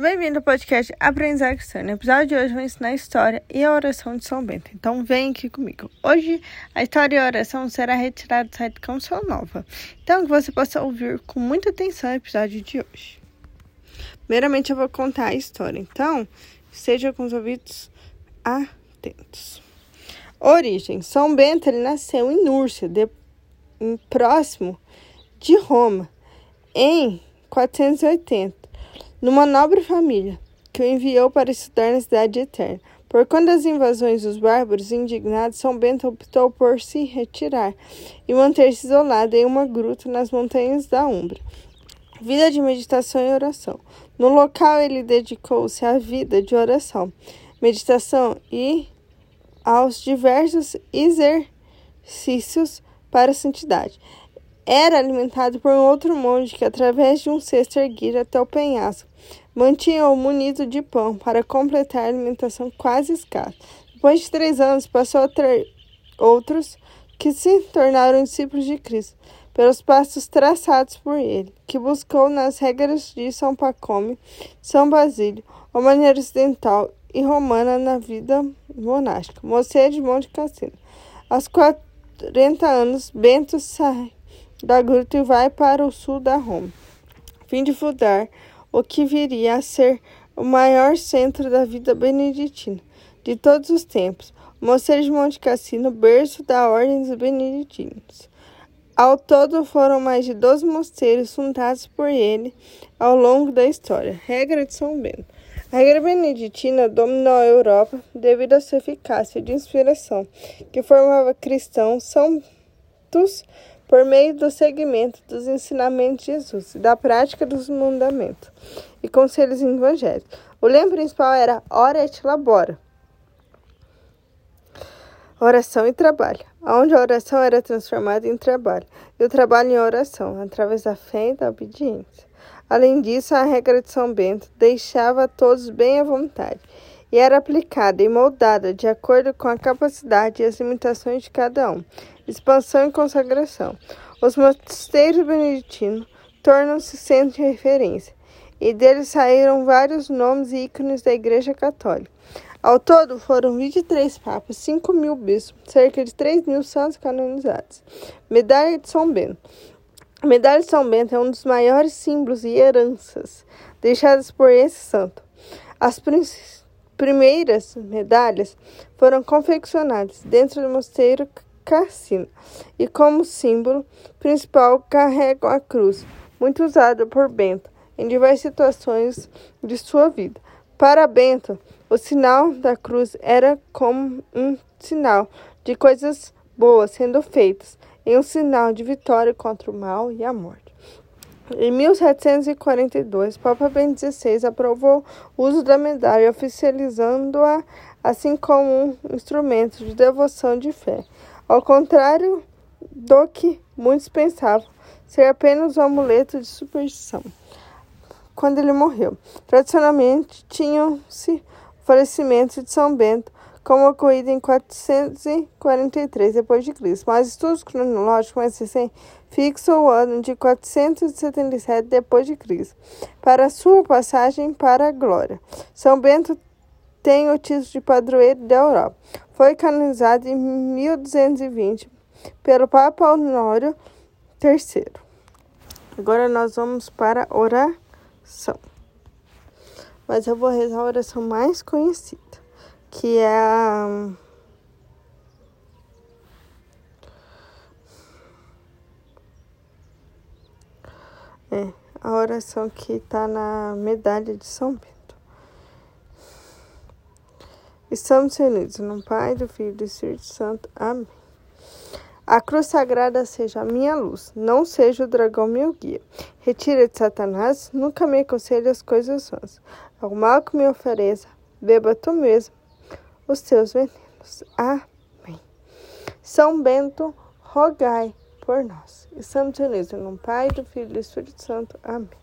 Bem-vindo ao podcast Aprendizagem Cristã. No episódio de hoje eu vou ensinar a história e a oração de São Bento. Então vem aqui comigo. Hoje a história e a oração será retirada do site Canção Nova. Então que você possa ouvir com muita atenção o episódio de hoje. Primeiramente eu vou contar a história. Então esteja com os ouvidos atentos. Origem. São Bento ele nasceu em Núrcia, de, próximo de Roma, em 480 numa nobre família, que o enviou para estudar na cidade eterna. Por conta das invasões dos bárbaros indignados, São Bento optou por se retirar e manter-se isolado em uma gruta nas montanhas da Umbra. Vida de meditação e oração. No local, ele dedicou-se à vida de oração, meditação e aos diversos exercícios para a santidade. Era alimentado por um outro monge que, através de um cesto erguido até o penhasco, mantinha-o munido de pão para completar a alimentação quase escassa. Depois de três anos, passou a ter outros que se tornaram discípulos de Cristo, pelos passos traçados por ele, que buscou nas regras de São Pacome, São Basílio, a maneira ocidental e romana na vida monástica. Moceia de Monte Cassino. Aos 40 anos, Bento sai da gruta e vai para o sul da Roma, fim de fundar o que viria a ser o maior centro da vida beneditina de todos os tempos, o Mosteiro de Monte Cassino, berço da Ordem dos Beneditinos. Ao todo foram mais de 12 mosteiros fundados por ele ao longo da história. Regra de São Bento. A regra beneditina dominou a Europa devido à sua eficácia de inspiração, que formava cristãos santos por meio do seguimento dos ensinamentos de Jesus e da prática dos mandamentos e conselhos evangélicos. O lema principal era ora et labora. Oração e trabalho, onde a oração era transformada em trabalho e o trabalho em oração, através da fé e da obediência. Além disso, a regra de São Bento deixava todos bem à vontade e era aplicada e moldada de acordo com a capacidade e as limitações de cada um. Expansão e consagração. Os mosteiros beneditinos tornam-se centro de referência, e deles saíram vários nomes e ícones da Igreja Católica. Ao todo, foram 23 papas, 5 mil bispos, cerca de 3 mil santos canonizados. Medalha de São Bento. A medalha de São Bento é um dos maiores símbolos e heranças deixadas por esse santo. As primeiras medalhas foram confeccionadas dentro do mosteiro Cassino e, como símbolo principal, carregam a cruz, muito usada por Bento em diversas situações de sua vida. Para Bento, o sinal da cruz era como um sinal de coisas boas sendo feitas, em um sinal de vitória contra o mal e a morte. Em 1742, Papa Bento XVI aprovou o uso da medalha, oficializando-a assim como um instrumento de devoção de fé, ao contrário do que muitos pensavam ser apenas um amuleto de superstição. Quando ele morreu, tradicionalmente tinham-se o falecimento de São Bento como ocorrido em 443 d.C., mas estudos cronológicos mais recentes fixam o ano de 477 d.C. para sua passagem para a glória. São Bento tem o título de padroeiro da Europa. Foi canonizado em 1220 pelo Papa Honório III. Agora nós vamos para a oração. Mas eu vou rezar a oração mais conhecida que é a. É, a oração que está na medalha de São Bento. Estamos reunidos no Pai, do Filho e do Espírito Santo. Amém. A cruz sagrada seja a minha luz, não seja o dragão meu guia. Retira de Satanás, nunca me aconselhe as coisas sãs. Ao mal que me ofereça, beba tu mesmo os seus venenos. Amém. São Bento, rogai por nós. Estamos unidos no Pai, do Filho e do Espírito Santo. Amém.